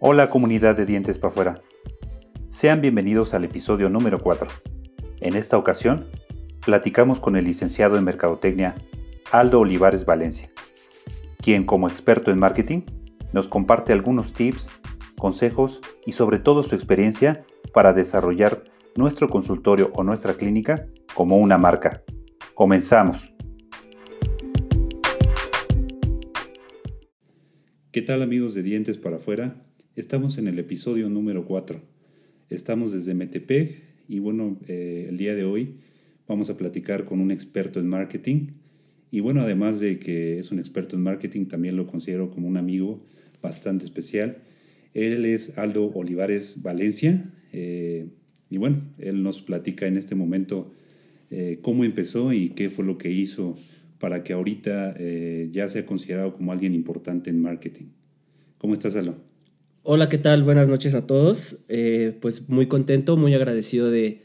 Hola comunidad de Dientes para afuera. Sean bienvenidos al episodio número 4. En esta ocasión, platicamos con el licenciado en Mercadotecnia Aldo Olivares Valencia, quien como experto en marketing nos comparte algunos tips, consejos y sobre todo su experiencia para desarrollar nuestro consultorio o nuestra clínica como una marca. Comenzamos. ¿Qué tal amigos de Dientes para afuera? Estamos en el episodio número 4. Estamos desde Metepec y bueno, eh, el día de hoy vamos a platicar con un experto en marketing. Y bueno, además de que es un experto en marketing, también lo considero como un amigo bastante especial. Él es Aldo Olivares Valencia. Eh, y bueno, él nos platica en este momento eh, cómo empezó y qué fue lo que hizo para que ahorita ya sea considerado como alguien importante en marketing. ¿Cómo estás, Aldo? Hola, ¿qué tal? Buenas noches a todos. Eh, pues muy contento, muy agradecido de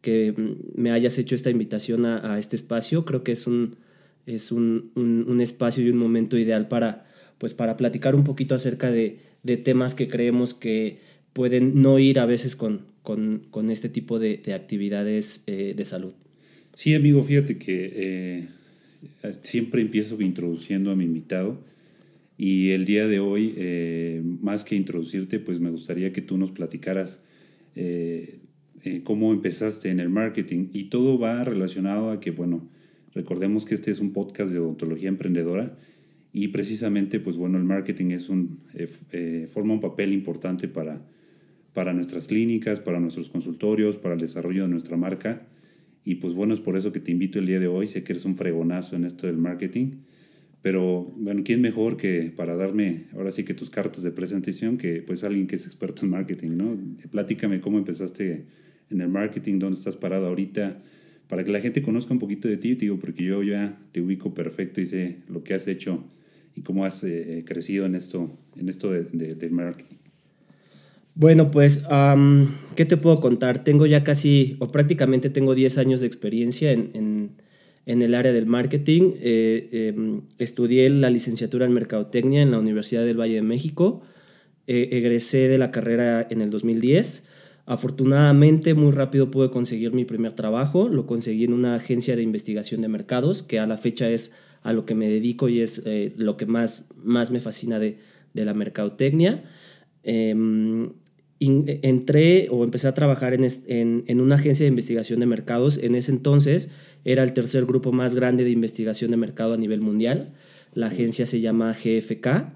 que me hayas hecho esta invitación a, este espacio. Creo que es, un, es un, un, espacio y un momento ideal para, pues para platicar un poquito acerca de, de temas que creemos que pueden no ir a veces con, con, con este tipo de, de actividades eh, de salud. Sí, amigo, fíjate que eh, siempre empiezo introduciendo a mi invitado y el día de hoy, eh, más que introducirte, pues me gustaría que tú nos platicaras eh, eh, cómo empezaste en el marketing. Y todo va relacionado a que, bueno, recordemos que este es un podcast de odontología emprendedora y precisamente, pues bueno, el marketing es un, forma un papel importante para, para nuestras clínicas, para nuestros consultorios, para el desarrollo de nuestra marca. Y pues bueno, es por eso que te invito el día de hoy. Sé que eres un fregonazo en esto del marketing. Pero bueno, ¿quién mejor que para darme ahora sí que tus cartas de presentación que pues alguien que es experto en marketing, ¿no? Platícame cómo empezaste en el marketing, dónde estás parado ahorita, para que la gente conozca un poquito de ti, digo, porque yo ya te ubico perfecto y sé lo que has hecho y cómo has eh, crecido en esto, en esto de, del marketing. Bueno, pues, ¿qué te puedo contar? Tengo ya casi, o prácticamente tengo 10 años de experiencia en, en en el área del marketing. Eh, em, estudié la licenciatura en Mercadotecnia en la Universidad del Valle de México. Eh, egresé de la carrera en el 2010. Afortunadamente, muy rápido pude conseguir mi primer trabajo. Lo conseguí en una agencia de investigación de mercados, que a la fecha es a lo que me dedico y es eh, lo que más, más me fascina de, de la mercadotecnia. Em, entré o empecé a trabajar en, en, en, una agencia de investigación de mercados. En ese entonces era el tercer grupo más grande de investigación de mercado a nivel mundial. La agencia se llama GFK.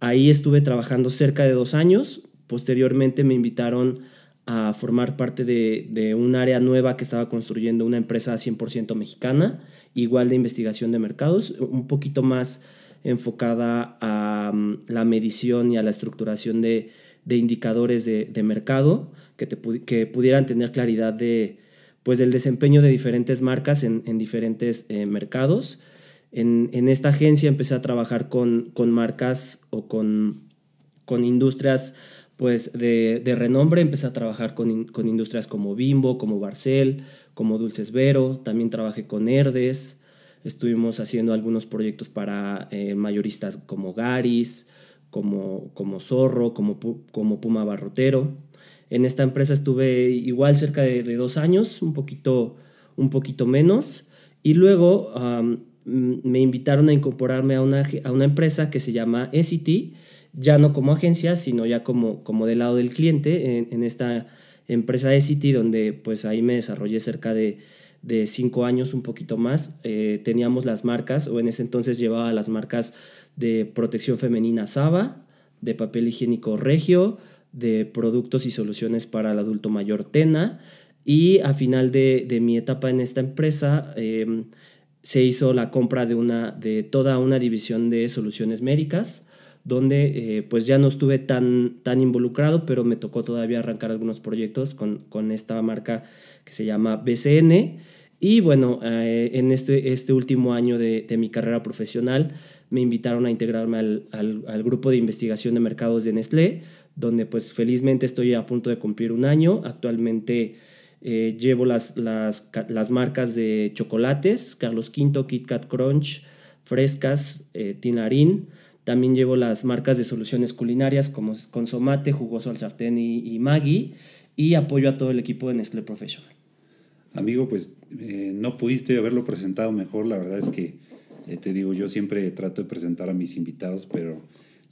Ahí estuve trabajando cerca de dos años. Posteriormente me invitaron a formar parte de, un área nueva que estaba construyendo una empresa 100% mexicana, igual de investigación de mercados, un poquito más enfocada a mm, la medición y a la estructuración de, indicadores de, mercado que, que pudieran tener claridad de, pues del desempeño de diferentes marcas en, diferentes eh, mercados. En, esta agencia empecé a trabajar con, marcas o con, con industrias pues de, renombre, empecé a trabajar con, industrias como Bimbo, como Barcel, como Dulces Vero, también trabajé con Herdes, estuvimos haciendo algunos proyectos para eh, mayoristas como Garis, como, como Zorro, como, como Puma Barrotero. En esta empresa estuve igual cerca de, dos años, un poquito, un poquito menos. Y luego me invitaron a incorporarme a una, a una empresa que se llama SCT, ya no como agencia, sino ya como, como del lado del cliente, en, esta empresa SCT, donde pues ahí me desarrollé cerca de, de cinco años, un poquito más. Eh, teníamos las marcas, o en ese entonces llevaba las marcas de protección femenina Saba, de papel higiénico Regio, de productos y soluciones para el adulto mayor TENA. Y a final de, mi etapa en esta empresa em, se hizo la compra de, una, de toda una división de soluciones médicas, donde eh, pues ya no estuve tan, tan involucrado, pero me tocó todavía arrancar algunos proyectos con, esta marca que se llama BCN. Y bueno, eh, en este, este último año de, mi carrera profesional me invitaron a integrarme al, al, grupo de investigación de mercados de Nestlé, donde pues felizmente estoy a punto de cumplir un año. Actualmente eh, llevo las, las, marcas de chocolates, Carlos V, Kit Kat Crunch, Frescas, eh, Tinarín. También llevo las marcas de soluciones culinarias como Consomate, Jugoso al Sartén y, y Maggi. Y apoyo a todo el equipo de Nestlé Professional. Amigo, pues eh, no pudiste haberlo presentado mejor. La verdad es que, eh, te digo, yo siempre trato de presentar a mis invitados, pero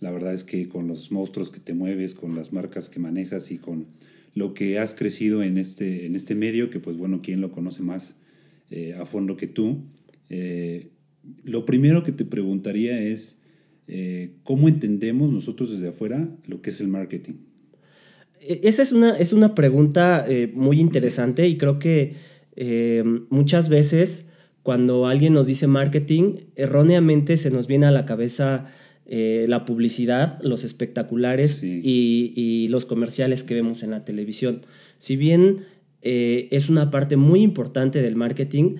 la verdad es que con los monstruos que te mueves, con las marcas que manejas y con lo que has crecido en este, en este medio, que pues bueno, ¿quién lo conoce más eh, a fondo que tú? lo primero que te preguntaría es, ¿cómo entendemos nosotros desde afuera lo que es el marketing? E, esa es una, es una pregunta muy interesante y creo que eh, muchas veces cuando alguien nos dice marketing, erróneamente se nos viene a la cabeza eh, la publicidad, los espectaculares y, los comerciales que vemos en la televisión. Si bien eh, es una parte muy importante del marketing,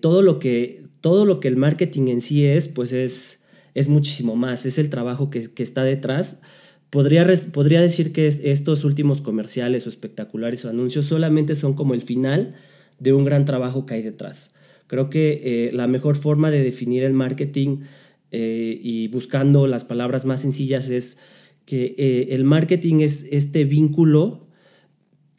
todo, lo que, todo lo que el marketing en sí es, pues es, es muchísimo más, es el trabajo que, está detrás. Podría, podría decir que estos últimos comerciales o espectaculares o anuncios solamente son como el final de un gran trabajo que hay detrás. Creo que eh, la mejor forma de definir el marketing eh, y buscando las palabras más sencillas es que eh, el marketing es este vínculo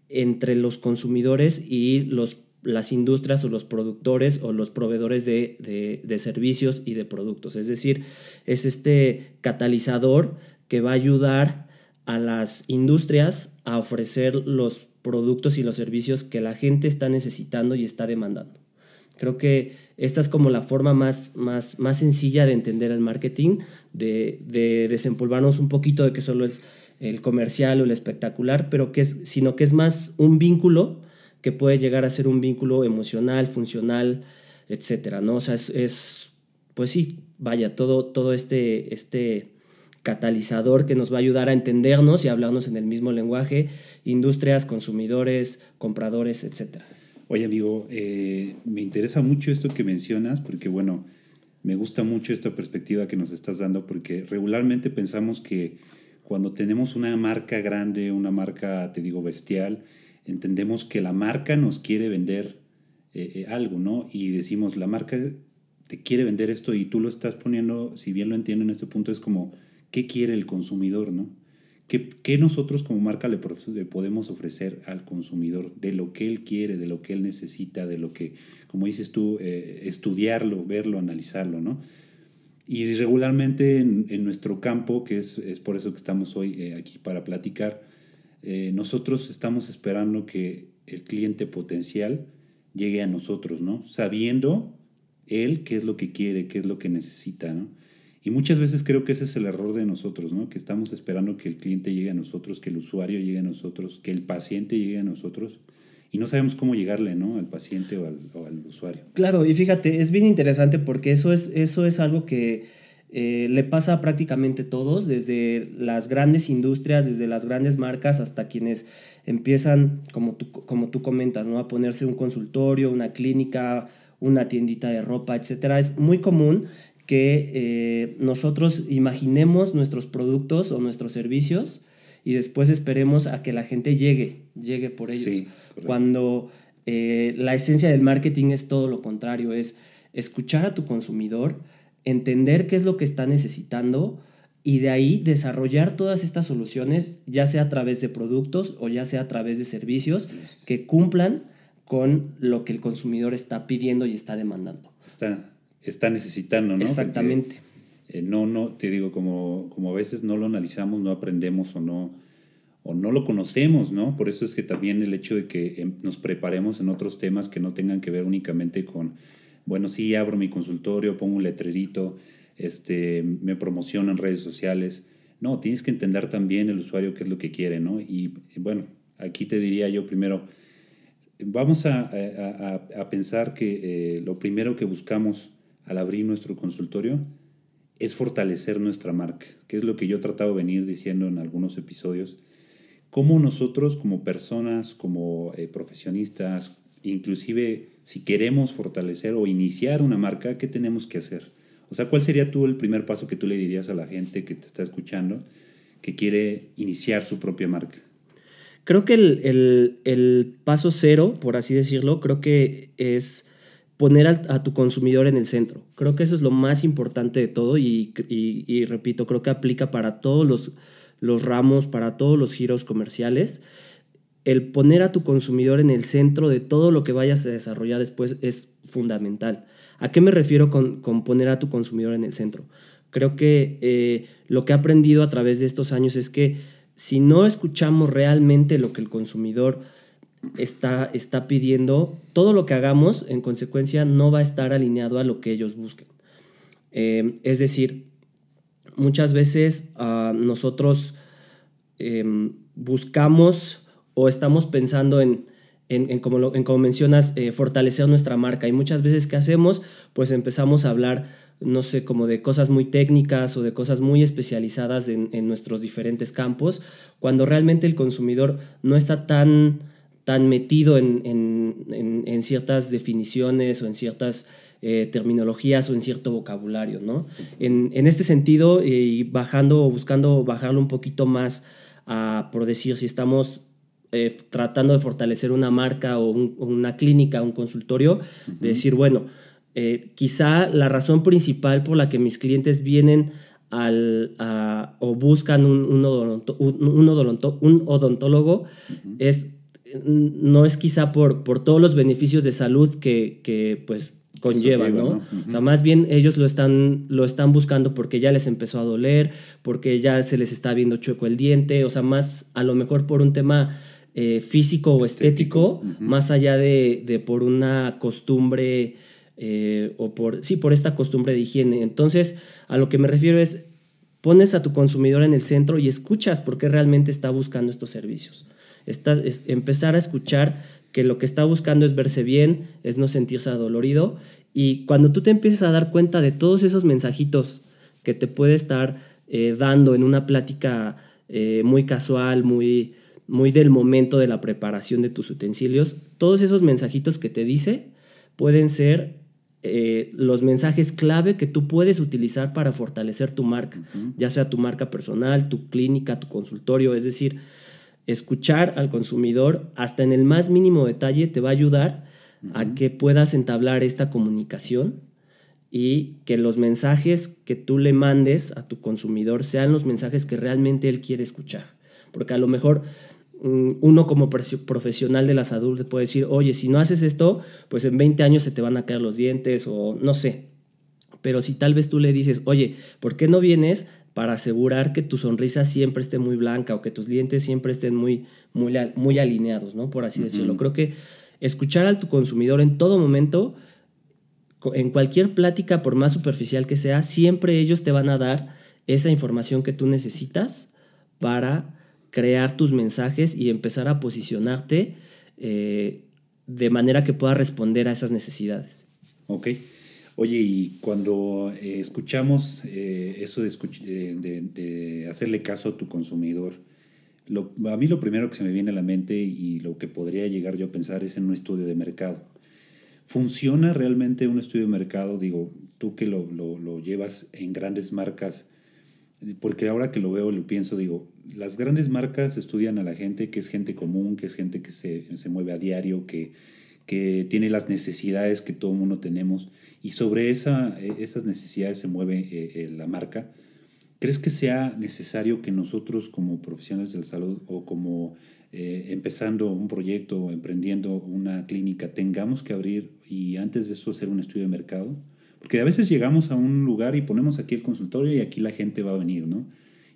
entre los consumidores y los, las industrias o los productores o los proveedores de, de servicios y de productos. Es decir, es este catalizador que va a ayudar a las industrias a ofrecer los productos y los servicios que la gente está necesitando y está demandando. Creo que esta es como la forma más, más, más sencilla de entender el marketing, de, de desempolvarnos un poquito de que solo es el comercial o el espectacular, pero que es, sino que es más un vínculo que puede llegar a ser un vínculo emocional, funcional, etcétera, ¿no? O sea, es, es pues sí, vaya, todo, todo este, este catalizador que nos va a ayudar a entendernos y hablarnos en el mismo lenguaje, industrias, consumidores, compradores, etc. Oye, amigo, eh, me interesa mucho esto que mencionas porque, bueno, me gusta mucho esta perspectiva que nos estás dando porque regularmente pensamos que cuando tenemos una marca grande, una marca, te digo, bestial, entendemos que la marca nos quiere vender eh, eh, algo, ¿no? Y decimos, la marca te quiere vender esto y tú lo estás poniendo, si bien lo entiendo en este punto, es como qué quiere el consumidor, ¿no? ¿Qué, nosotros como marca le, podemos ofrecer al consumidor de lo que él quiere, de lo que él necesita, de lo que, como dices tú, eh, estudiarlo, verlo, analizarlo, ¿no? Y regularmente en, nuestro campo, que es, por eso que estamos hoy eh, aquí para platicar, eh, nosotros estamos esperando que el cliente potencial llegue a nosotros, ¿no? Sabiendo él qué es lo que quiere, qué es lo que necesita, ¿no? Y muchas veces creo que ese es el error de nosotros, ¿no? Que estamos esperando que el cliente llegue a nosotros, que el usuario llegue a nosotros, que el paciente llegue a nosotros y no sabemos cómo llegarle, ¿no? Al paciente o al, usuario. Claro, y fíjate, es bien interesante porque eso es, eso es algo que eh, le pasa a prácticamente todos, desde las grandes industrias, desde las grandes marcas hasta quienes empiezan, como tú, como tú comentas, ¿no? A ponerse un consultorio, una clínica, una tiendita de ropa, etcétera. Es muy común que eh, nosotros imaginemos nuestros productos o nuestros servicios y después esperemos a que la gente llegue, llegue por ellos. Cuando eh, la esencia del marketing es todo lo contrario, es escuchar a tu consumidor, entender qué es lo que está necesitando y de ahí desarrollar todas estas soluciones, ya sea a través de productos o ya sea a través de servicios que cumplan con lo que el consumidor está pidiendo y está demandando. Está, está necesitando, ¿no? Exactamente. Eh, no, no, te digo, como, como a veces no lo analizamos, no aprendemos o no, o no lo conocemos, ¿no? Por eso es que también el hecho de que em, nos preparemos en otros temas que no tengan que ver únicamente con, bueno, sí, abro mi consultorio, pongo un letrerito, este, me promociono en redes sociales. No, tienes que entender también el usuario qué es lo que quiere, ¿no? Y bueno, aquí te diría yo primero, vamos a, a, a pensar que eh, lo primero que buscamos al abrir nuestro consultorio es fortalecer nuestra marca, que es lo que yo he tratado de venir diciendo en algunos episodios. Cómo nosotros como personas, como eh, profesionistas, inclusive si queremos fortalecer o iniciar una marca, ¿qué tenemos que hacer? O sea, ¿cuál sería tú el primer paso que tú le dirías a la gente que te está escuchando que quiere iniciar su propia marca? Creo que el, el paso cero, por así decirlo, creo que es poner a, tu consumidor en el centro. Creo que eso es lo más importante de todo y, y, repito, creo que aplica para todos los, ramos, para todos los giros comerciales. El poner a tu consumidor en el centro de todo lo que vayas a desarrollar después es fundamental. ¿A qué me refiero con, con poner a tu consumidor en el centro? Creo que eh, lo que he aprendido a través de estos años es que si no escuchamos realmente lo que el consumidor está, está pidiendo, todo lo que hagamos en consecuencia no va a estar alineado a lo que ellos busquen. Eh, es decir, muchas veces ah, nosotros em, buscamos o estamos pensando en, en, como, en como, mencionas, eh, fortalecer nuestra marca. Y muchas veces, ¿qué hacemos? Pues empezamos a hablar, no sé, como de cosas muy técnicas o de cosas muy especializadas en, en nuestros diferentes campos, cuando realmente el consumidor no está tan tan metido en, en, ciertas definiciones o en ciertas eh, terminologías o en cierto vocabulario, ¿no? En, este sentido, eh, y bajando o buscando bajarlo un poquito más, a, por decir, si estamos eh, tratando de fortalecer una marca o una clínica, un consultorio, de decir, bueno, quizá la razón principal por la que mis clientes vienen al, o buscan un, un, un, odontólogo es no es quizá por, por todos los beneficios de salud que, pues conllevan, ¿no? O sea, más bien ellos lo están, lo están buscando porque ya les empezó a doler, porque ya se les está viendo chueco el diente, o sea, más a lo mejor por un tema eh, físico o estético, más allá de, por una costumbre eh, o por, sí, por esta costumbre de higiene. Entonces, a lo que me refiero es, pones a tu consumidor en el centro y escuchas por qué realmente está buscando estos servicios es empezar a escuchar que lo que está buscando es verse bien, es no sentirse adolorido. Y cuando tú te empiezas a dar cuenta de todos esos mensajitos que te puede estar eh, dando en una plática eh, muy casual, muy, muy del momento de la preparación de tus utensilios, todos esos mensajitos que te dice pueden ser eh, los mensajes clave que tú puedes utilizar para fortalecer tu marca, ya sea tu marca personal, tu clínica, tu consultorio, es decir, escuchar al consumidor hasta en el más mínimo detalle te va a ayudar a que puedas entablar esta comunicación y que los mensajes que tú le mandes a tu consumidor sean los mensajes que realmente él quiere escuchar. Porque a lo mejor mm, uno como profesional de la salud puede decir, oye, si no haces esto, pues en 20 años se te van a caer los dientes o no sé. Pero si tal vez tú le dices, oye, ¿por qué no vienes para asegurar que tu sonrisa siempre esté muy blanca o que tus dientes siempre estén muy, muy, muy alineados, ¿no? Por así decirlo. Creo que escuchar a tu consumidor en todo momento, en cualquier plática, por más superficial que sea, siempre ellos te van a dar esa información que tú necesitas para crear tus mensajes y empezar a posicionarte eh, de manera que pueda responder a esas necesidades. Ok. Oye, y cuando eh, escuchamos eh, eso de, hacerle caso a tu consumidor, lo, a mí lo primero que se me viene a la mente y lo que podría llegar yo a pensar es en un estudio de mercado. ¿Funciona realmente un estudio de mercado? Digo, tú que lo, lo llevas en grandes marcas, porque ahora que lo veo, lo pienso, digo, las grandes marcas estudian a la gente que es gente común, que es gente que se, se mueve a diario, que, que tiene las necesidades que todo mundo tenemos y sobre esa, e, esas necesidades se mueve eh, eh, la marca. ¿Crees que sea necesario que nosotros como profesionales de la salud o como eh, empezando un proyecto o emprendiendo una clínica tengamos que abrir y antes de eso hacer un estudio de mercado? Porque a veces llegamos a un lugar y ponemos aquí el consultorio y aquí la gente va a venir, ¿no?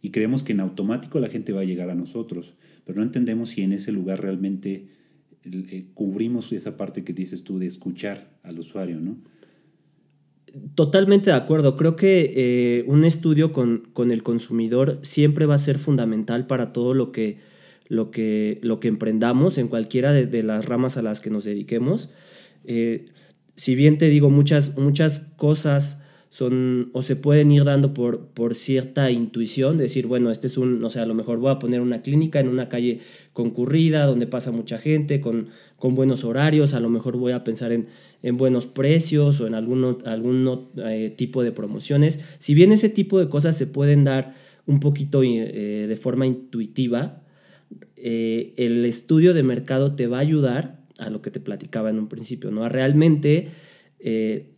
Y creemos que en automático la gente va a llegar a nosotros, pero no entendemos si en ese lugar realmente cubrimos esa parte que dices tú de escuchar al usuario, ¿no? Totalmente de acuerdo. Creo que eh, un estudio con, con, el consumidor siempre va a ser fundamental para todo lo que, lo que, lo que emprendamos en cualquiera de, las ramas a las que nos dediquemos. Eh, si bien te digo, muchas, muchas cosas son o se pueden ir dando por, por cierta intuición, decir, bueno, este es un, o sea, a lo mejor voy a poner una clínica en una calle concurrida, donde pasa mucha gente, con, con buenos horarios, a lo mejor voy a pensar en, en buenos precios o en algún, eh, tipo de promociones. Si bien ese tipo de cosas se pueden dar un poquito eh, de forma intuitiva, eh, el estudio de mercado te va a ayudar a lo que te platicaba en un principio, ¿no? A realmente eh,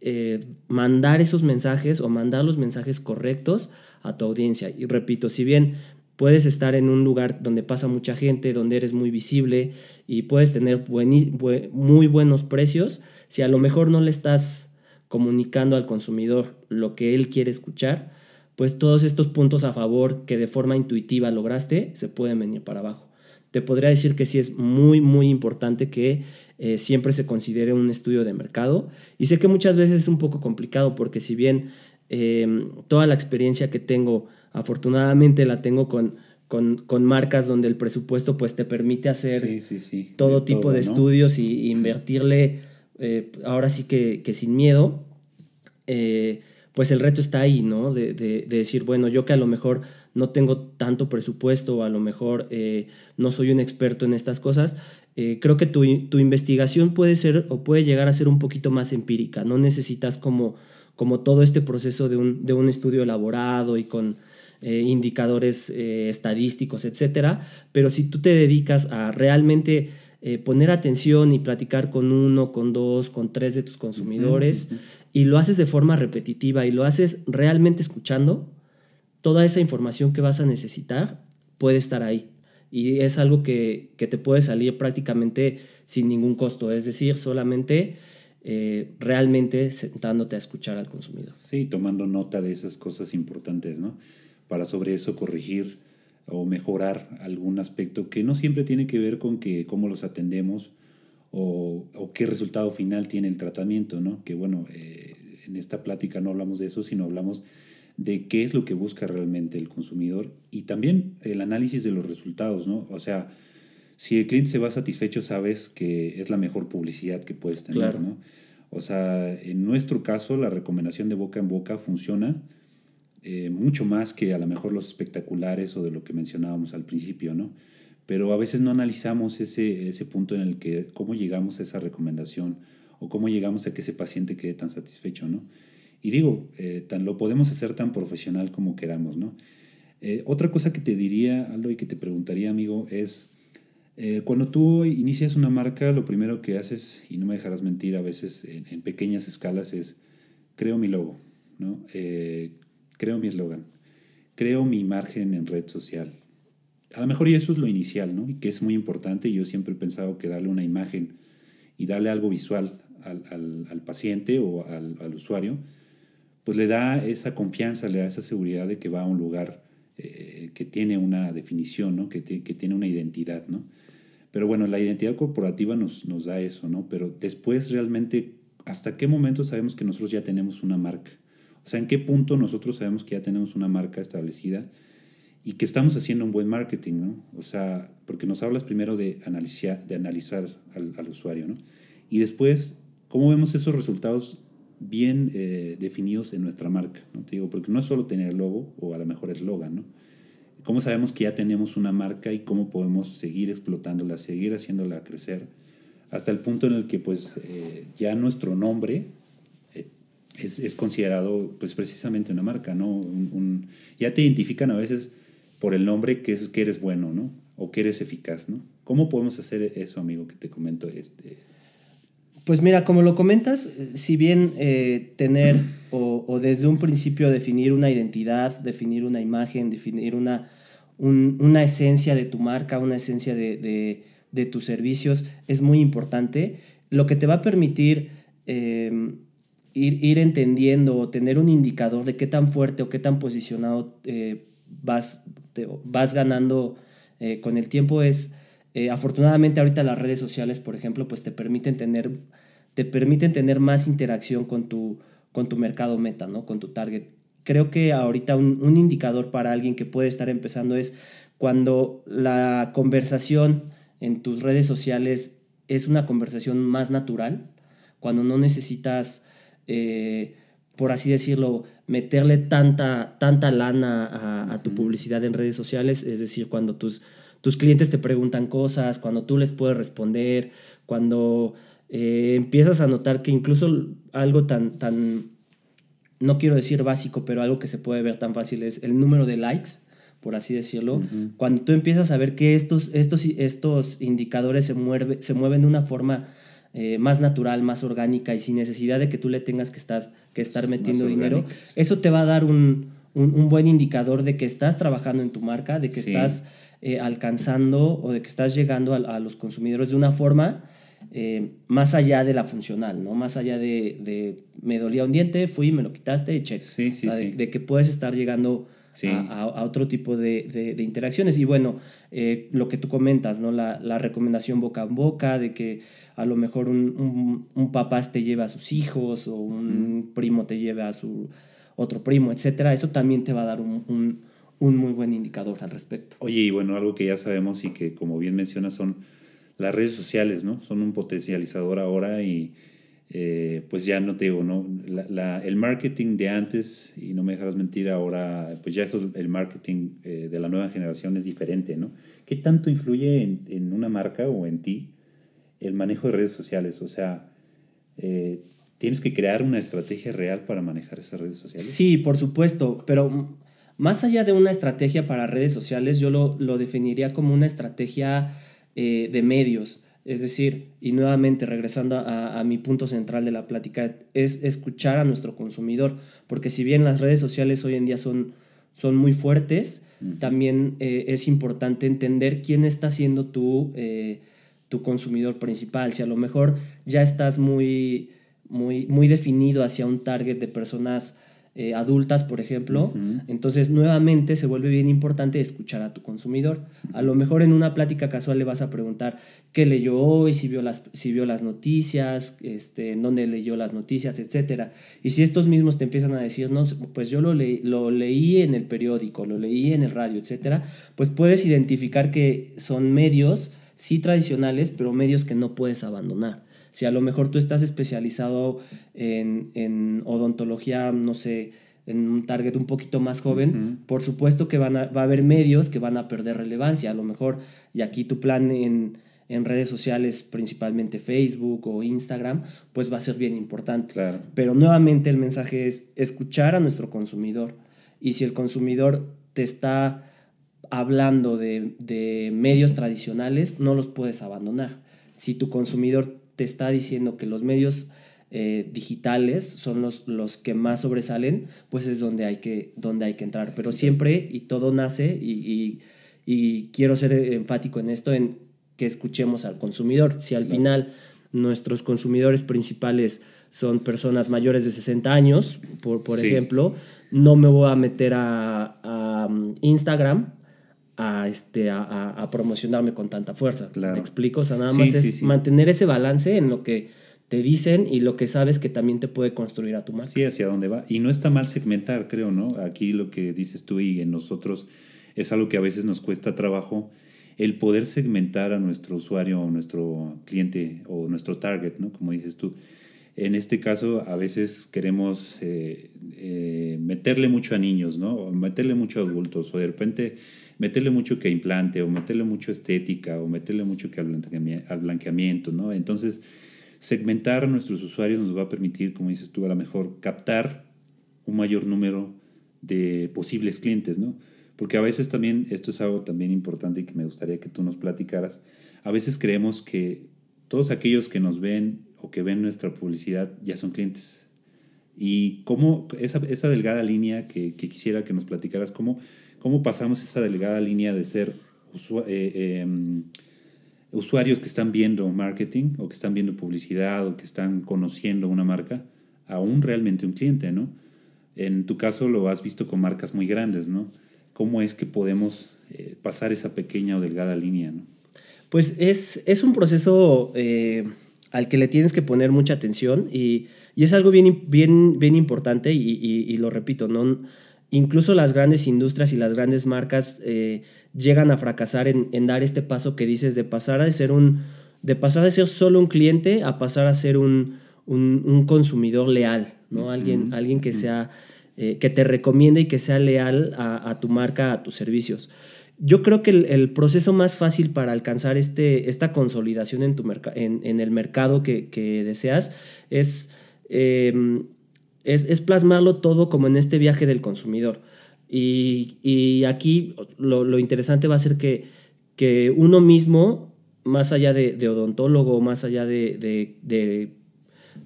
eh, mandar esos mensajes o mandar los mensajes correctos a tu audiencia. Y repito, si bien puedes estar en un lugar donde pasa mucha gente, donde eres muy visible y puedes tener muy buenos precios, si a lo mejor no le estás comunicando al consumidor lo que él quiere escuchar, pues todos estos puntos a favor que de forma intuitiva lograste se pueden venir para abajo. Te podría decir que sí es muy, muy importante que eh, siempre se considere un estudio de mercado. Y sé que muchas veces es un poco complicado porque si bien eh, toda la experiencia que tengo, afortunadamente la tengo con, con, marcas donde el presupuesto pues te permite hacer todo tipo de estudios y, invertirle eh, ahora sí que, que sin miedo pues el reto está ahí, ¿no? De, decir, bueno, yo que a lo mejor no tengo tanto presupuesto o a lo mejor eh, no soy un experto en estas cosas, eh, creo que tu, investigación puede ser o puede llegar a ser un poquito más empírica, no necesitas como, como todo este proceso de un, estudio elaborado y con eh, indicadores estadísticos, etcétera, pero si tú te dedicas a realmente poner atención y platicar con uno, con dos, con tres de tus consumidores, y lo haces de forma repetitiva y lo haces realmente escuchando, toda esa información que vas a necesitar puede estar ahí. Y es algo que, te puede salir prácticamente sin ningún costo, es decir, solamente eh, realmente sentándote a escuchar al consumidor. Sí, tomando nota de esas cosas importantes, ¿no? Para sobre eso corregir o mejorar algún aspecto que no siempre tiene que ver con que cómo los atendemos, o, qué resultado final tiene el tratamiento, ¿no? Que bueno, eh, en esta plática no hablamos de eso, sino hablamos de qué es lo que busca realmente el consumidor y también el análisis de los resultados, ¿no? O sea, si el cliente se va satisfecho, sabes que es la mejor publicidad que puedes tener, ¿no? O sea, en nuestro caso, la recomendación de boca en boca funciona eh, mucho más que a lo mejor los espectaculares o de lo que mencionábamos al principio, ¿no? pero a veces no analizamos ese, ese punto en el que cómo llegamos a esa recomendación o cómo llegamos a que ese paciente quede tan satisfecho, ¿no? Y digo, eh, tan, lo podemos hacer tan profesional como queramos, ¿no? Eh, otra cosa que te diría, Aldo, y que te preguntaría, amigo, es, eh, cuando tú inicias una marca, lo primero que haces, y no me dejarás mentir, a veces en, en pequeñas escalas, es, creo mi logo, ¿no? Creo mi eslogan, creo mi margen en red social, a lo mejor y eso es lo inicial, ¿no? Y que es muy importante. Yo siempre he pensado que darle una imagen y darle algo visual al, paciente o al, usuario, pues le da esa confianza, le da esa seguridad de que va a un lugar eh, que tiene una definición, ¿no? Que, que, tiene una identidad, ¿no? Pero bueno, la identidad corporativa nos, nos da eso, ¿no? Pero después realmente, ¿hasta qué momento sabemos que nosotros ya tenemos una marca? O sea, ¿en qué punto nosotros sabemos que ya tenemos una marca establecida? y que estamos haciendo un buen marketing, ¿no? O sea, porque nos hablas primero de analizar, de analizar al, usuario, ¿no? Y después, ¿cómo vemos esos resultados bien eh, definidos en nuestra marca? ¿no? Te digo, porque no es solo tener logo o a lo mejor eslogan, ¿no? ¿Cómo sabemos que ya tenemos una marca y cómo podemos seguir explotándola, seguir haciéndola crecer hasta el punto en el que pues eh, ya nuestro nombre es, es, considerado pues precisamente una marca, ¿no? Un, ya te identifican a veces por el nombre que es que eres bueno, ¿no? O que eres eficaz, ¿no? ¿Cómo podemos hacer eso, amigo, que te comento? Este? Pues mira, como lo comentas, eh, si bien eh, tener o, desde un principio definir una identidad, definir una imagen, definir una, una esencia de tu marca, una esencia de, tus servicios es muy importante, lo que te va a permitir em, ir, ir, entendiendo o tener un indicador de qué tan fuerte o qué tan posicionado eh, vas, vas ganando eh, con el tiempo es, eh, afortunadamente ahorita las redes sociales, por ejemplo, pues te permiten tener, te permiten tener más interacción con tu, con tu mercado meta, ¿no? Con tu target. Creo que ahorita un, indicador para alguien que puede estar empezando es cuando la conversación en tus redes sociales es una conversación más natural, cuando no necesitas, eh, por así decirlo, meterle tanta, tanta lana a, tu publicidad en redes sociales, es decir, cuando tus, tus clientes te preguntan cosas, cuando tú les puedes responder, cuando eh, empiezas a notar que incluso algo tan, tan, no quiero decir básico, pero algo que se puede ver tan fácil es el número de likes, por así decirlo. Cuando tú empiezas a ver que estos, estos, estos indicadores se, mueve, se mueven de una forma eh, más natural, más orgánica y sin necesidad de que tú le tengas que, estás, que estar metiendo dinero, eso te va a dar un, buen indicador de que estás trabajando en tu marca, de que estás eh, alcanzando o de que estás llegando a, los consumidores de una forma eh, más allá de la funcional, ¿no? Más allá de, me dolía un diente, fui, me lo quitaste, check. de, que puedes estar llegando a, otro tipo de, interacciones. Y bueno, lo que tú comentas, ¿no? La, la, recomendación boca en boca, de que a lo mejor un, papá te lleva a sus hijos o un primo te lleva a su otro primo, etcétera, eso también te va a dar un, muy buen indicador al respecto. Oye, y bueno, algo que ya sabemos y que como bien mencionas son las redes sociales, ¿no? Son un potencializador ahora y eh, pues ya no te digo, ¿no? el marketing de antes, y no me dejarás mentir, ahora pues ya eso, el marketing eh, de la nueva generación es diferente, ¿no? ¿Qué tanto influye en, una marca o en ti el manejo de redes sociales. O sea, eh, tienes que crear una estrategia real para manejar esas redes sociales. Sí, por supuesto, pero más allá de una estrategia para redes sociales, yo lo, definiría como una estrategia de medios. Es decir, y nuevamente regresando a, mi punto central de la plática, es escuchar a nuestro consumidor, porque si bien las redes sociales hoy en día son, son muy fuertes, también eh, es importante entender quién está siendo tu tu consumidor principal. Si a lo mejor ya estás muy, muy, muy definido hacia un target de personas eh, adultas, por ejemplo, entonces nuevamente se vuelve bien importante escuchar a tu consumidor. A lo mejor en una plática casual le vas a preguntar qué leyó hoy, si vio las, si vio las noticias, este, en dónde leyó las noticias, etc. Y si estos mismos te empiezan a decir, no, pues yo lo, lo leí en el periódico, lo leí en el radio, etc., pues puedes identificar que son medios sí tradicionales, pero medios que no puedes abandonar. Si a lo mejor tú estás especializado en, odontología, no sé, en un target un poquito más joven, por supuesto que van a, va a haber medios que van a perder relevancia. A lo mejor, y aquí tu plan en, redes sociales, principalmente Facebook o Instagram, pues va a ser bien importante. Pero nuevamente el mensaje es escuchar a nuestro consumidor. Y si el consumidor te está hablando de, medios tradicionales, no los puedes abandonar. Si tu consumidor te está diciendo que los medios eh, digitales son los, los que más sobresalen, pues es donde hay que, donde hay que entrar. Pero siempre, y todo nace, y, quiero ser enfático en esto, en que escuchemos al consumidor. Si al final nuestros consumidores principales son personas mayores de 60 años, por, por ejemplo, no me voy a meter a, a um, Instagram a, este, a, promocionarme con tanta fuerza. ¿Me explico? O sea, nada más es mantener ese balance en lo que te dicen y lo que sabes que también te puede construir a tu marca. Sí, hacia dónde va. Y no está mal segmentar, creo, ¿no? Aquí lo que dices tú y en nosotros es algo que a veces nos cuesta trabajo, el poder segmentar a nuestro usuario o nuestro cliente o nuestro target, ¿no? Como dices tú. En este caso, a veces queremos eh, eh, meterle mucho a niños, ¿no? O meterle mucho a adultos, o de repente meterle mucho que implante o meterle mucho estética o meterle mucho que al blanqueamiento, ¿no? Entonces, segmentar a nuestros usuarios nos va a permitir, como dices tú, a lo mejor captar un mayor número de posibles clientes, ¿no? Porque a veces también, esto es algo también importante y que me gustaría que tú nos platicaras, a veces creemos que todos aquellos que nos ven o que ven nuestra publicidad ya son clientes. Y cómo esa, esa delgada línea que, que quisiera que nos platicaras, cómo cómo pasamos esa delgada línea de ser eh, em, usuarios que están viendo marketing o que están viendo publicidad o que están conociendo una marca a un realmente un cliente, ¿no? En tu caso lo has visto con marcas muy grandes, ¿no? ¿Cómo es que podemos eh, pasar esa pequeña o delgada línea, ¿no? Pues es, es un proceso eh, al que le tienes que poner mucha atención y, y es algo bien, bien, bien importante y, y, y lo repito, ¿no? incluso las grandes industrias y las grandes marcas eh, llegan a fracasar en, dar este paso que dices de pasar a ser un de pasar de ser solo un cliente a pasar a ser un, consumidor leal, ¿no? Alguien, alguien que sea eh, que te recomiende y que sea leal a, tu marca, a tus servicios. Yo creo que el, proceso más fácil para alcanzar este, esta consolidación en, tu en, el mercado que, deseas es em, es, plasmarlo todo como en este viaje del consumidor. Y, aquí lo, interesante va a ser que, que uno mismo más allá de, odontólogo, más allá de,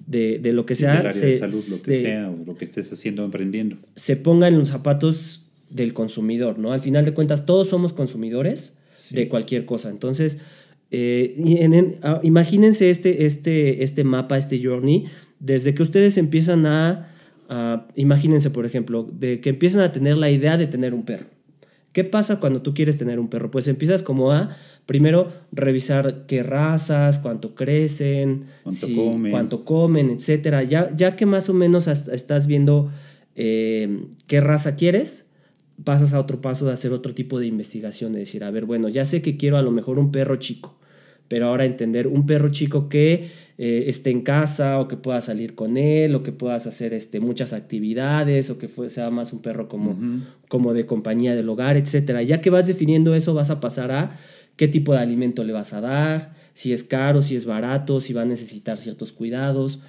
de, lo que sea. área de salud, lo que sea, o lo que estés haciendo, emprendiendo. Se ponga en los zapatos del consumidor, ¿no? Al final de cuentas, todos somos consumidores de cualquier cosa. Entonces, eh, ah, imagínense este, este, este mapa, este journey, desde que ustedes empiezan a, imagínense, por ejemplo, de que empiezan a tener la idea de tener un perro. ¿Qué pasa cuando tú quieres tener un perro? Pues empiezas como a, primero, revisar qué razas, cuánto crecen, cuánto, comen. cuánto comen, etc. Ya, ya que más o menos estás viendo eh, qué raza quieres, pasas a otro paso de hacer otro tipo de investigación, de decir, a ver, bueno, ya sé que quiero a lo mejor un perro chico, pero ahora entender un perro chico que eh, esté en casa o que pueda salir con él o que puedas hacer este, muchas actividades o que sea más un perro como, como de compañía del hogar, etc. Ya que vas definiendo eso, vas a pasar a qué tipo de alimento le vas a dar, si es caro, si es barato, si va a necesitar ciertos cuidados.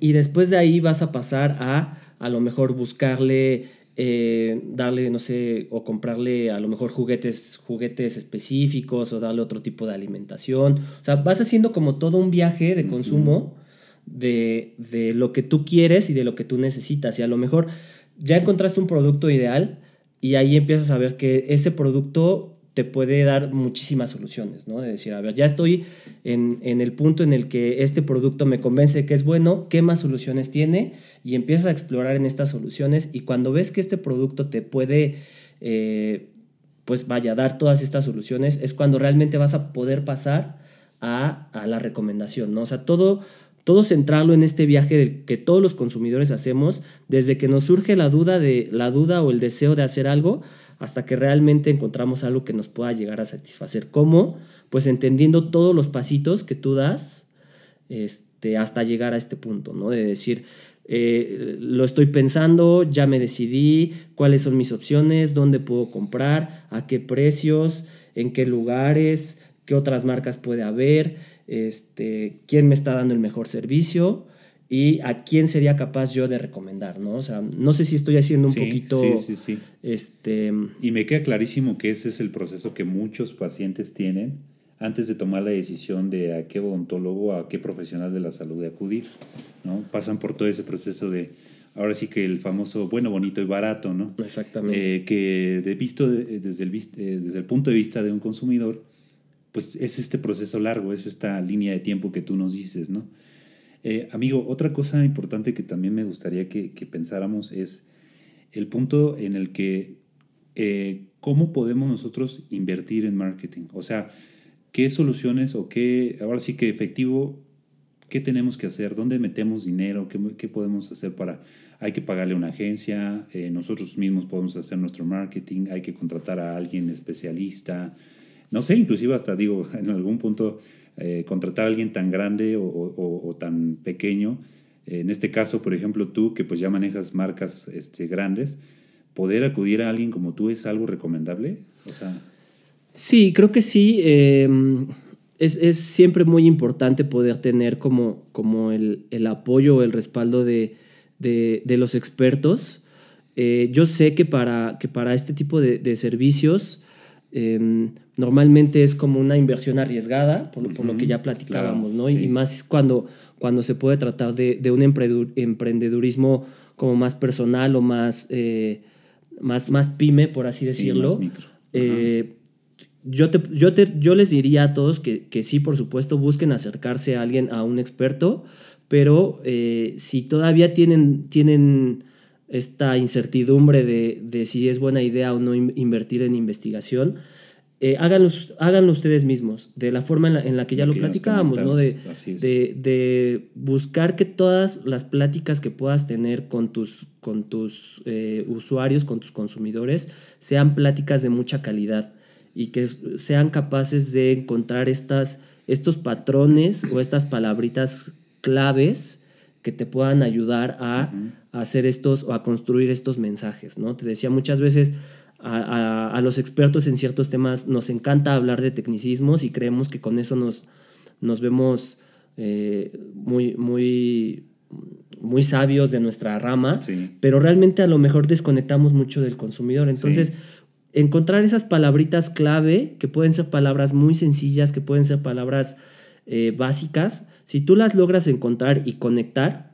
Y después de ahí vas a pasar a a lo mejor buscarle eh, darle, no sé, o comprarle a lo mejor juguetes, juguetes específicos o darle otro tipo de alimentación. O sea, vas haciendo como todo un viaje de consumo de, de, lo que tú quieres y de lo que tú necesitas. Y a lo mejor ya encontraste un producto ideal y ahí empiezas a ver que ese producto te puede dar muchísimas soluciones, ¿no? De decir, a ver, ya estoy en, el punto en el que este producto me convence que es bueno, ¿qué más soluciones tiene? Y empiezas a explorar en estas soluciones y cuando ves que este producto te puede, eh, pues vaya, dar todas estas soluciones, es cuando realmente vas a poder pasar a, a la recomendación, ¿no? O sea, todo, todo centrarlo en este viaje que todos los consumidores hacemos, desde que nos surge la duda, de, la duda o el deseo de hacer algo, hasta que realmente encontramos algo que nos pueda llegar a satisfacer. ¿Cómo? Pues entendiendo todos los pasitos que tú das este, hasta llegar a este punto, ¿no? De decir, eh, lo estoy pensando, ya me decidí, cuáles son mis opciones, dónde puedo comprar, a qué precios, en qué lugares, qué otras marcas puede haber, este, quién me está dando el mejor servicio y a quién sería capaz yo de recomendar, ¿no? O sea, no sé si estoy haciendo un poquito... Sí, sí, sí. Este... Y me queda clarísimo que ese es el proceso que muchos pacientes tienen antes de tomar la decisión de a qué odontólogo, a qué profesional de la salud de acudir, ¿no? Pasan por todo ese proceso de, ahora sí que el famoso bueno, bonito y barato, ¿no? Exactamente. Eh, que de visto desde, el, eh, desde el punto de vista de un consumidor, pues es este proceso largo, es esta línea de tiempo que tú nos dices, ¿no? Eh, amigo, otra cosa importante que también me gustaría que, pensáramos es el punto en el que eh, cómo podemos nosotros invertir en marketing. O sea, qué soluciones o qué, ahora sí que efectivo, qué tenemos que hacer, dónde metemos dinero, qué, podemos hacer para, hay que pagarle a una agencia, eh, nosotros mismos podemos hacer nuestro marketing, hay que contratar a alguien especialista, no sé, inclusive hasta digo, en algún punto eh, contratar a alguien tan grande o, tan pequeño. En este caso, por ejemplo, tú que pues ya manejas marcas este, grandes, poder acudir a alguien como tú es algo recomendable. O sea, sí, creo que sí. Em, es, siempre muy importante poder tener como, como el, apoyo o el respaldo de, los expertos. Eh, yo sé que para, que para este tipo de, servicios em, normalmente es como una inversión arriesgada, por, lo que ya platicábamos, ¿no? Y más cuando, cuando se puede tratar de, un emprendedurismo como más personal o más, eh, más, más pyme, por así decirlo. Eh, yo, te, yo, te, yo les diría a todos que, que, sí, por supuesto, busquen acercarse a alguien, a un experto, pero eh, si todavía tienen, tienen esta incertidumbre de, de, si es buena idea o no invertir en investigación, eh, háganlo, ustedes mismos, de la forma en la, que ya lo platicábamos, ¿no? De, de, buscar que todas las pláticas que puedas tener con tus, con tus eh, usuarios, con tus consumidores, sean pláticas de mucha calidad y que sean capaces de encontrar estas, estos patrones o estas palabritas claves que te puedan ayudar a, a hacer estos o a construir estos mensajes, ¿no? Te decía muchas veces a, los expertos en ciertos temas nos encanta hablar de tecnicismos y creemos que con eso nos, nos vemos eh, muy, muy, muy sabios de nuestra rama, pero realmente a lo mejor desconectamos mucho del consumidor. Entonces, encontrar esas palabritas clave, que pueden ser palabras muy sencillas, que pueden ser palabras eh, básicas, si tú las logras encontrar y conectar,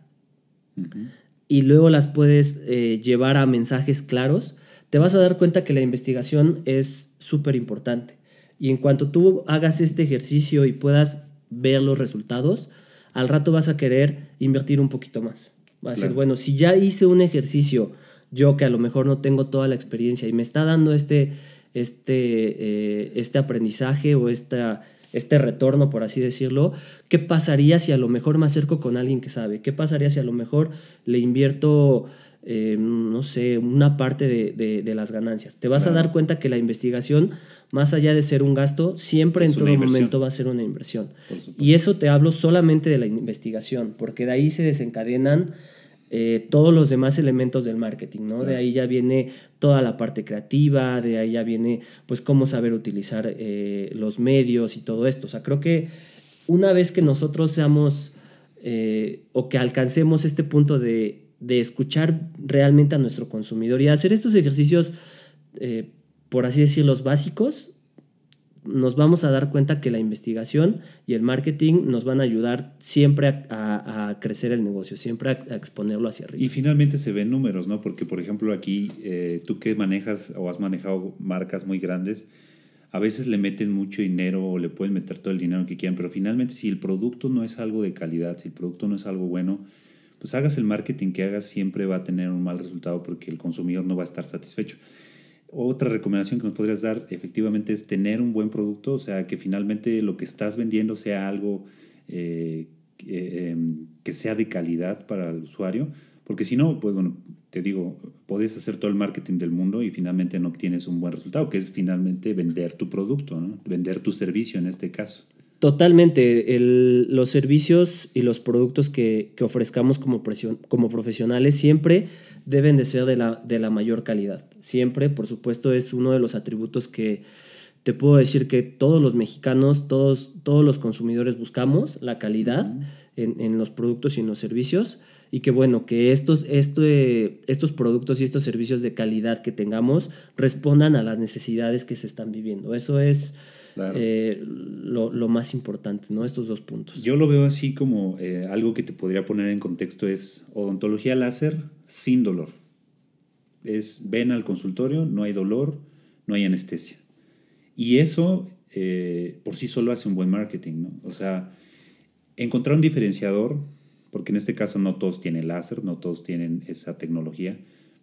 y luego las puedes eh, llevar a mensajes claros, te vas a dar cuenta que la investigación es súper importante. Y en cuanto tú hagas este ejercicio y puedas ver los resultados, al rato vas a querer invertir un poquito más. Va a ser, bueno, si ya hice un ejercicio, yo que a lo mejor no tengo toda la experiencia y me está dando este, este, eh, este aprendizaje o esta, este retorno, por así decirlo, ¿qué pasaría si a lo mejor me acerco con alguien que sabe? ¿Qué pasaría si a lo mejor le invierto eh, no sé, una parte de, las ganancias. Te vas a dar cuenta que la investigación, más allá de ser un gasto, siempre en todo momento va a ser una inversión. Y eso te hablo solamente de la investigación, porque de ahí se desencadenan eh, todos los demás elementos del marketing, ¿no? De ahí ya viene toda la parte creativa, de ahí ya viene, pues, cómo saber utilizar eh, los medios y todo esto. O sea, creo que una vez que nosotros seamos o que alcancemos este punto de de escuchar realmente a nuestro consumidor y hacer estos ejercicios, eh, por así decirlo, básicos, nos vamos a dar cuenta que la investigación y el marketing nos van a ayudar siempre a, crecer el negocio, siempre a, exponerlo hacia arriba. Y finalmente se ven números, ¿no? Porque, por ejemplo, aquí eh, tú que manejas o has manejado marcas muy grandes, a veces le meten mucho dinero o le pueden meter todo el dinero que quieran, pero finalmente si el producto no es algo de calidad, si el producto no es algo bueno, pues hagas el marketing que hagas, siempre va a tener un mal resultado porque el consumidor no va a estar satisfecho. Otra recomendación que nos podrías dar efectivamente es tener un buen producto, o sea, que finalmente lo que estás vendiendo sea algo eh, em, que sea de calidad para el usuario, porque si no, pues bueno, te digo, puedes hacer todo el marketing del mundo y finalmente no obtienes un buen resultado, que es finalmente vender tu producto, vender tu servicio en este caso. Totalmente. los servicios y los productos que, ofrezcamos como, como, profesionales siempre deben de ser de la, de la, mayor calidad. Siempre, por supuesto, es uno de los atributos que te puedo decir que todos los mexicanos, todos, todos los consumidores buscamos, la calidad en, los productos y en los servicios. Y que bueno, que estos, estos productos y estos servicios de calidad que tengamos respondan a las necesidades que se están viviendo. Eso es eh, lo, más importante, ¿no? Estos dos puntos. Yo lo veo así como eh, algo que te podría poner en contexto es odontología láser sin dolor. Es ven al consultorio, no hay dolor, no hay anestesia. Y eso eh, por sí solo hace un buen marketing, ¿no? O sea, encontrar un diferenciador, porque en este caso no todos tienen láser, no todos tienen esa tecnología,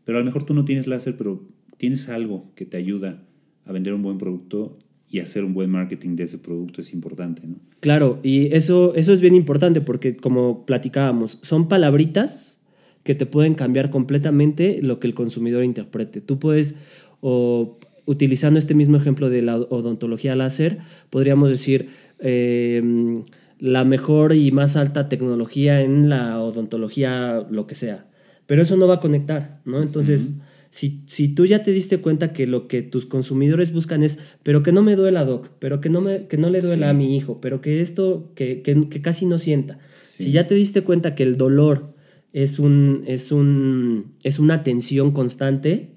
pero a lo mejor tú no tienes láser, pero tienes algo que te ayuda a vender un buen producto y hacer un buen marketing de ese producto es importante, ¿no? Claro, y eso, eso es bien importante porque como platicábamos, son palabritas que te pueden cambiar completamente lo que el consumidor interprete. Tú puedes, o utilizando este mismo ejemplo de la odontología láser, podríamos decir em, la mejor y más alta tecnología en la odontología, lo que sea. Pero eso no va a conectar, ¿no? Entonces... Si, tú ya te diste cuenta que lo que tus consumidores buscan es, pero que no me duela, Doc, pero que no, me, que no le duela a mi hijo, pero que esto, que, casi no sienta. Si ya te diste cuenta que el dolor es, un, es, un, es una tensión constante,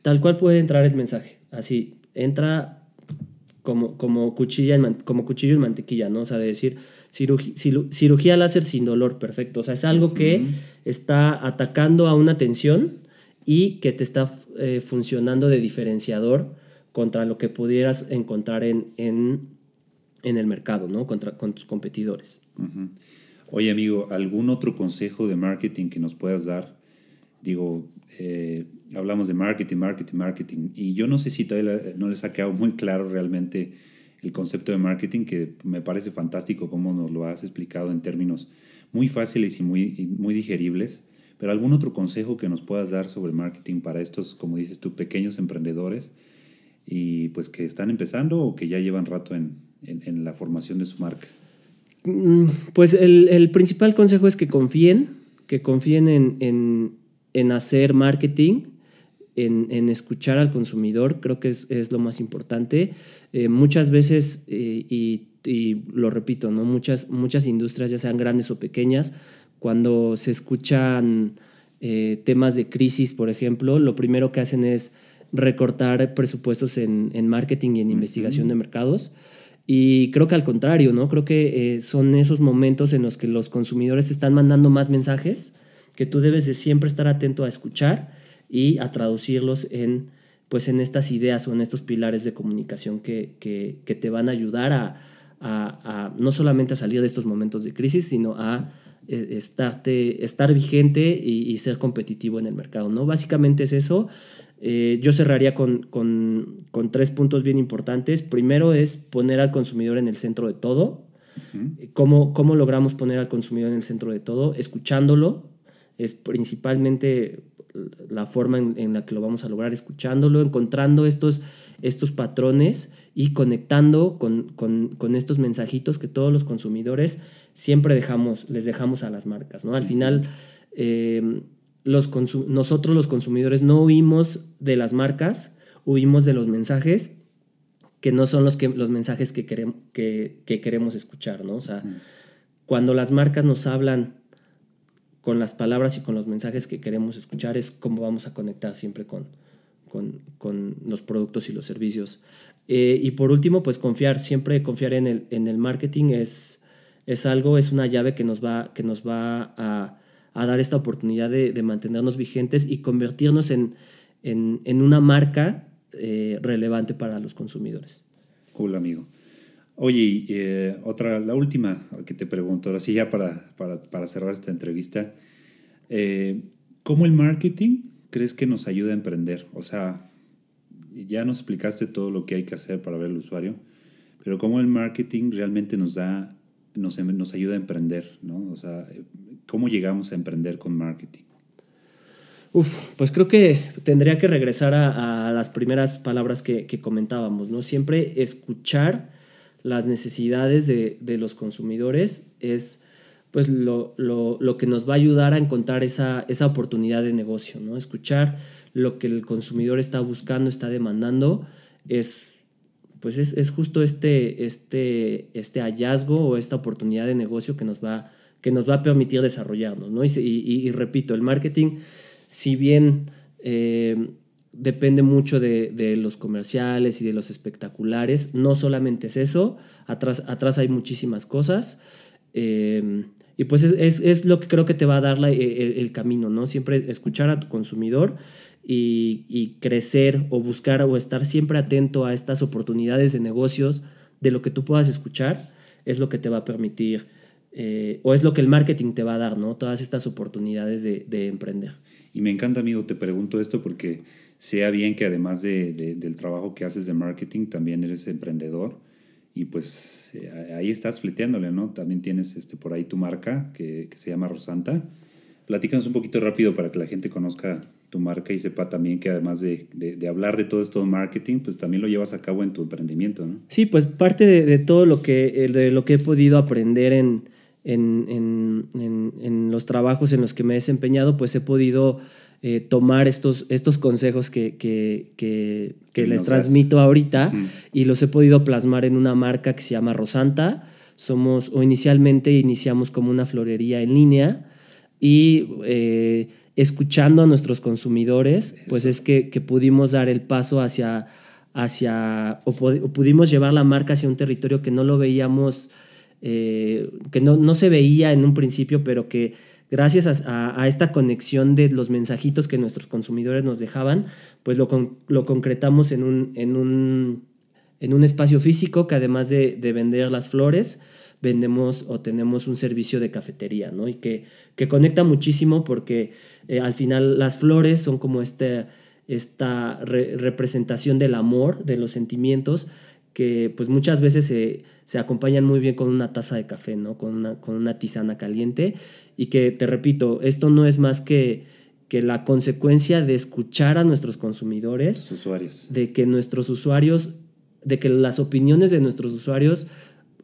tal cual puede entrar el mensaje. Así, entra como, como, cuchilla como cuchillo en mantequilla, ¿no? O sea, de decir, cirugía, láser sin dolor, perfecto. O sea, es algo que está atacando a una tensión y que te está eh, funcionando de diferenciador contra lo que pudieras encontrar en, en, el mercado, ¿no? Contra, con tus competidores. Oye, amigo, ¿algún otro consejo de marketing que nos puedas dar? Digo, eh, hablamos de marketing, marketing, marketing, y yo no sé si todavía no les ha quedado muy claro realmente el concepto de marketing, que me parece fantástico cómo nos lo has explicado en términos muy fáciles y muy, muy digeribles. Pero algún otro consejo que nos puedas dar sobre marketing para estos, como dices tú, pequeños emprendedores y pues que están empezando o que ya llevan rato en, en, la formación de su marca. Mm, pues el, el, principal consejo es que confíen, que confíen en, en hacer marketing, en, escuchar al consumidor, creo que es, es lo más importante. Eh, muchas veces, eh, y, y, lo repito, ¿no? muchas, muchas industrias, ya sean grandes o pequeñas, cuando se escuchan eh, temas de crisis, por ejemplo, lo primero que hacen es recortar presupuestos en, marketing y en investigación de mercados. Y creo que al contrario, ¿no? Creo que eh, son esos momentos en los que los consumidores están mandando más mensajes que tú debes de siempre estar atento a escuchar y a traducirlos en, pues, en estas ideas o en estos pilares de comunicación que, que, te van a ayudar a, a, no solamente a salir de estos momentos de crisis, sino a estarte, estar vigente y, y, ser competitivo en el mercado, ¿no? Básicamente es eso. Eh, yo cerraría con, con, con, tres puntos bien importantes. Primero es poner al consumidor en el centro de todo. ¿Cómo, ¿Cómo, logramos poner al consumidor en el centro de todo? Escuchándolo. Es principalmente la forma en, en la que lo vamos a lograr, escuchándolo, encontrando estos, estos patrones y conectando con, con, con, estos mensajitos que todos los consumidores siempre dejamos, les dejamos a las marcas. ¿no? Al final, eh, nosotros los consumidores no huimos de las marcas, huimos de los mensajes que no son los, que, los mensajes que, queremos, que, queremos escuchar, ¿no? O sea, cuando las marcas nos hablan con las palabras y con los mensajes que queremos escuchar es como vamos a conectar siempre con, con, los productos y los servicios. Eh, y por último, pues confiar, siempre confiar en el, en el marketing es, es algo, es una llave que nos va, que nos va a a dar esta oportunidad de, mantenernos vigentes y convertirnos en, en, una marca eh, relevante para los consumidores. Cool, amigo. Oye, eh, otra, la última que te pregunto, ahora sí ya para, para, cerrar esta entrevista, eh, ¿cómo el marketing crees que nos ayuda a emprender? O sea, ya nos explicaste todo lo que hay que hacer para ver al usuario, pero ¿cómo el marketing realmente nos da, nos, nos ayuda a emprender? ¿no? O sea, ¿Cómo llegamos a emprender con marketing? Uf, pues creo que tendría que regresar a, las primeras palabras que, comentábamos, ¿no? Siempre escuchar las necesidades de, los consumidores es pues lo, que nos va a ayudar a encontrar esa, esa oportunidad de negocio, ¿no? Escuchar lo que el consumidor está buscando, está demandando, es pues es, justo este, este, este hallazgo o esta oportunidad de negocio que nos va que nos va a permitir desarrollarnos. ¿no? Y, repito, el marketing, si bien eh, depende mucho de, los comerciales y de los espectaculares, no solamente es eso, atrás, atrás hay muchísimas cosas. Eh, y pues es, lo que creo que te va a dar el, camino, ¿no? Siempre escuchar a tu consumidor y, crecer o buscar o estar siempre atento a estas oportunidades de negocios, de lo que tú puedas escuchar, es lo que te va a permitir eh, o es lo que el marketing te va a dar, ¿no? Todas estas oportunidades de, emprender. Y me encanta, amigo, te pregunto esto porque sea bien que además de, del trabajo que haces de marketing, también eres emprendedor y pues eh, ahí estás fleteándole, ¿no? También tienes este, por ahí tu marca que, que se llama Rosanta. Platícanos un poquito rápido para que la gente conozca tu marca y sepa también que además de, de, hablar de todo esto de marketing, pues también lo llevas a cabo en tu emprendimiento, ¿no? Sí, pues parte de, de todo lo que, de lo que he podido aprender en, en, en, en, los trabajos en los que me he desempeñado, pues he podido eh, tomar estos, estos consejos que, que, que, que les transmito ahorita y los he podido plasmar en una marca que se llama Rosanta. Somos, o inicialmente iniciamos como una florería en línea y eh, escuchando a nuestros consumidores, pues es que, que, pudimos dar el paso hacia, hacia o, pudimos llevar la marca hacia un territorio que no lo veíamos eh, que no, no, se veía en un principio, pero que gracias a, a, esta conexión de los mensajitos que nuestros consumidores nos dejaban, pues lo, lo concretamos en un, en, un, en un, espacio físico que además de, de, vender las flores, vendemos o tenemos un servicio de cafetería, ¿no? Y que, que conecta muchísimo porque eh, al final las flores son como este, esta representación del amor, de los sentimientos, que pues muchas veces se, se, acompañan muy bien con una taza de café, ¿no? Con una, con una tisana caliente y que, te repito, esto no es más que, que la consecuencia de escuchar a nuestros consumidores, usuarios. de que nuestros usuarios, de que las opiniones de nuestros usuarios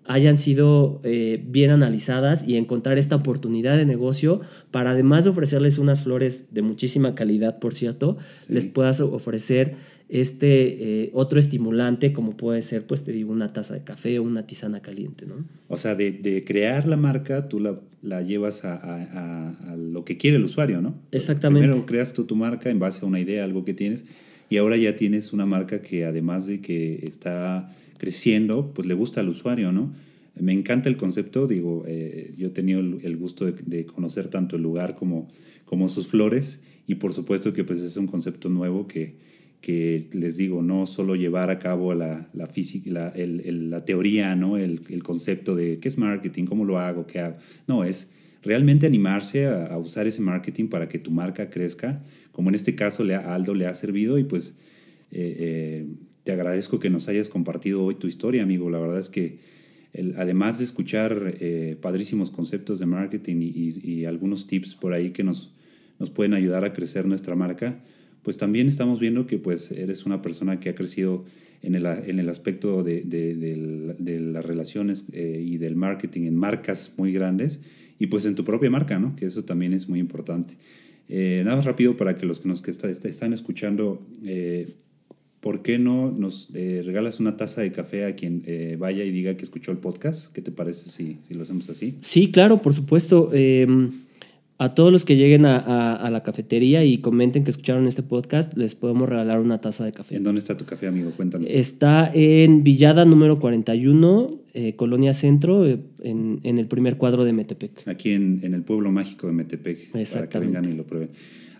hayan sido eh, bien analizadas y encontrar esta oportunidad de negocio para además de ofrecerles unas flores de muchísima calidad, por cierto, les puedas ofrecer este eh, otro estimulante como puede ser, pues te digo, una taza de café o una tisana caliente, ¿no? O sea, de, crear la marca, tú la, llevas a, lo que quiere el usuario, ¿no? Exactamente. Primero creas tú tu marca en base a una idea, algo que tienes, y ahora ya tienes una marca que además de que está creciendo, pues le gusta al usuario, ¿no? Me encanta el concepto, digo, eh, yo he tenido el, gusto de, conocer tanto el lugar como, como sus flores y por supuesto que pues es un concepto nuevo que, que les digo, no solo llevar a cabo la, la física, la, la teoría, ¿no? El, el, concepto de qué es marketing, cómo lo hago, qué hago. No, es realmente animarse a, usar ese marketing para que tu marca crezca, como en este caso a Aldo le ha servido y pues eh, eh, te agradezco que nos hayas compartido hoy tu historia, amigo. La verdad es que además de escuchar eh, padrísimos conceptos de marketing y, algunos tips por ahí que nos, nos pueden ayudar a crecer nuestra marca, pues también estamos viendo que pues eres una persona que ha crecido en el, en el aspecto de, de, las relaciones y del marketing en marcas muy grandes y pues en tu propia marca, ¿no? Que eso también es muy importante. Eh, nada más rápido para que los que nos que están escuchando, eh, ¿por qué no nos eh, regalas una taza de café a quien vaya y diga que escuchó el podcast? ¿Qué te parece si, si lo hacemos así? Sí, claro, por supuesto. Em, a todos los que lleguen a, la cafetería y comenten que escucharon este podcast, les podemos regalar una taza de café. ¿En dónde está tu café, amigo? Cuéntanos. Está en Villada número 41, eh, Colonia Centro, eh, en, el primer cuadro de Metepec. Aquí en, el pueblo mágico de Metepec. Para que vengan y lo prueben.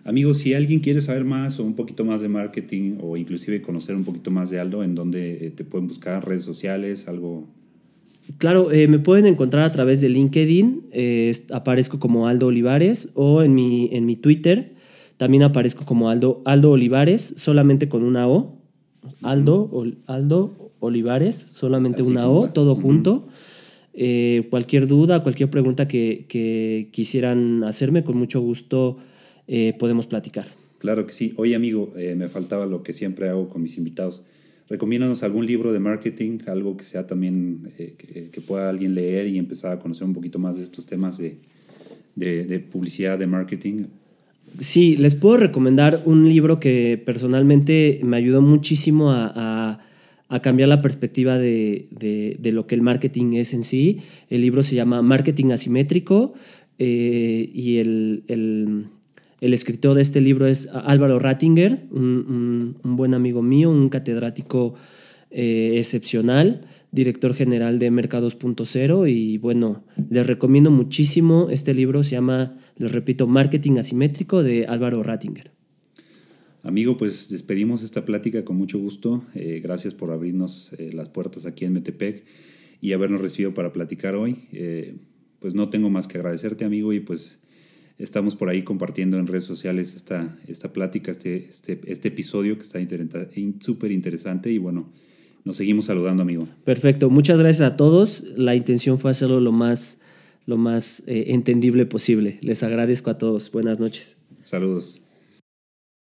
Amigos, si alguien quiere saber más o un poquito más de marketing o inclusive conocer un poquito más de Aldo, ¿en dónde eh, te pueden buscar? ¿Redes sociales? ¿Algo? Claro, eh, me pueden encontrar a través de LinkedIn, eh, aparezco como Aldo Olivares, o en mi, en mi Twitter también aparezco como Aldo, Aldo Olivares, solamente con una O. Aldo, Aldo Olivares, solamente una O, todo junto. Eh, cualquier duda, cualquier pregunta que, quisieran hacerme, con mucho gusto podemos platicar. Claro que sí. Oye, amigo, me faltaba lo que siempre hago con mis invitados recomiéndanos algún libro de marketing, algo que sea también, eh, que, pueda alguien leer y empezar a conocer un poquito más de estos temas de, de, publicidad, de marketing. Sí, les puedo recomendar un libro que personalmente me ayudó muchísimo a, a, cambiar la perspectiva de, de, lo que el marketing es en sí. El libro se llama Marketing Asimétrico eh, y el, el el escritor de este libro es Álvaro Rattinger, un, buen amigo mío, un catedrático eh, excepcional, director general de Mercados.0 y bueno, les recomiendo muchísimo este libro, se llama, les repito, Marketing Asimétrico de Álvaro Rattinger. Amigo, pues despedimos esta plática con mucho gusto. Eh, gracias por abrirnos eh, las puertas aquí en Metepec y habernos recibido para platicar hoy. pues no tengo más que agradecerte, amigo, y pues Estamos por ahí compartiendo en redes sociales esta, esta plática, este, este, este episodio que está súper interesante y bueno, nos seguimos saludando, amigo. Perfecto, muchas gracias a todos. La intención fue hacerlo lo más, lo más eh, entendible posible. Les agradezco a todos. Buenas noches. Saludos.